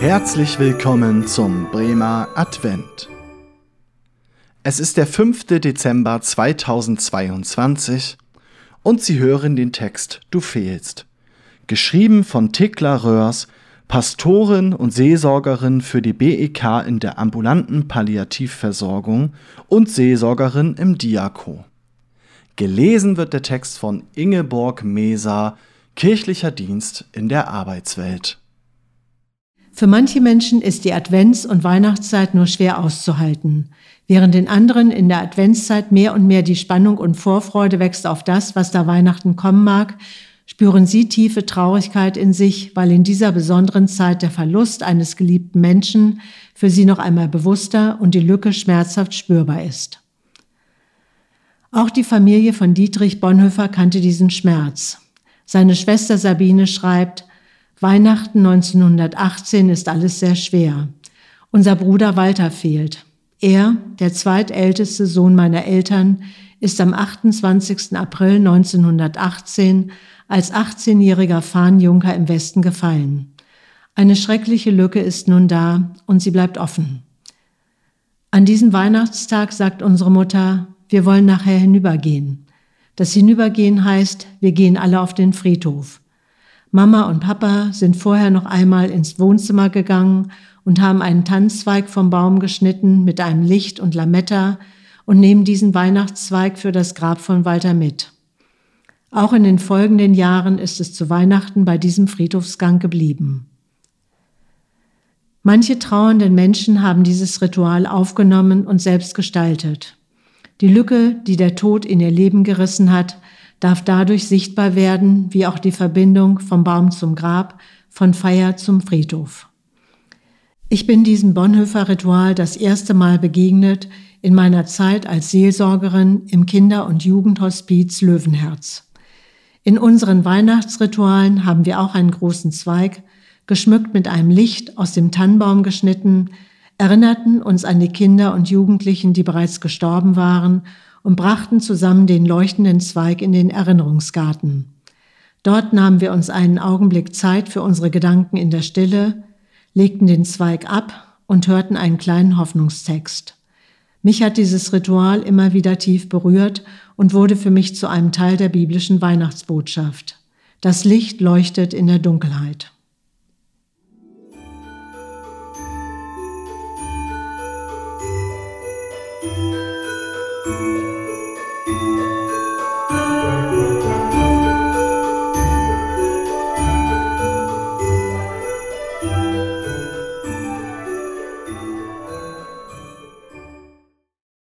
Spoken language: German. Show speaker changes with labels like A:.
A: Herzlich willkommen zum Bremer Advent. Es ist der 5. Dezember 2022 und Sie hören den Text Du fehlst, geschrieben von Tikla Röhrs, Pastorin und Seelsorgerin für die BEK in der ambulanten Palliativversorgung und Seelsorgerin im Diako. Gelesen wird der Text von Ingeborg Meser, kirchlicher Dienst in der Arbeitswelt.
B: Für manche Menschen ist die Advents- und Weihnachtszeit nur schwer auszuhalten. Während in anderen in der Adventszeit mehr und mehr die Spannung und Vorfreude wächst auf das, was da Weihnachten kommen mag, spüren sie tiefe Traurigkeit in sich, weil in dieser besonderen Zeit der Verlust eines geliebten Menschen für sie noch einmal bewusster und die Lücke schmerzhaft spürbar ist. Auch die Familie von Dietrich Bonhoeffer kannte diesen Schmerz. Seine Schwester Sabine schreibt, Weihnachten 1918 ist alles sehr schwer. Unser Bruder Walter fehlt. Er, der zweitälteste Sohn meiner Eltern, ist am 28. April 1918 als 18-jähriger Fahnenjunker im Westen gefallen. Eine schreckliche Lücke ist nun da und sie bleibt offen. An diesem Weihnachtstag sagt unsere Mutter, wir wollen nachher hinübergehen. Das Hinübergehen heißt, wir gehen alle auf den Friedhof. Mama und Papa sind vorher noch einmal ins Wohnzimmer gegangen und haben einen Tanzzweig vom Baum geschnitten mit einem Licht und Lametta und nehmen diesen Weihnachtszweig für das Grab von Walter mit. Auch in den folgenden Jahren ist es zu Weihnachten bei diesem Friedhofsgang geblieben. Manche trauernden Menschen haben dieses Ritual aufgenommen und selbst gestaltet. Die Lücke, die der Tod in ihr Leben gerissen hat, darf dadurch sichtbar werden, wie auch die Verbindung vom Baum zum Grab, von Feier zum Friedhof. Ich bin diesem Bonhoeffer-Ritual das erste Mal begegnet in meiner Zeit als Seelsorgerin im Kinder- und Jugendhospiz Löwenherz. In unseren Weihnachtsritualen haben wir auch einen großen Zweig, geschmückt mit einem Licht aus dem Tannenbaum geschnitten, erinnerten uns an die Kinder und Jugendlichen, die bereits gestorben waren und brachten zusammen den leuchtenden Zweig in den Erinnerungsgarten. Dort nahmen wir uns einen Augenblick Zeit für unsere Gedanken in der Stille, legten den Zweig ab und hörten einen kleinen Hoffnungstext. Mich hat dieses Ritual immer wieder tief berührt und wurde für mich zu einem Teil der biblischen Weihnachtsbotschaft. Das Licht leuchtet in der Dunkelheit.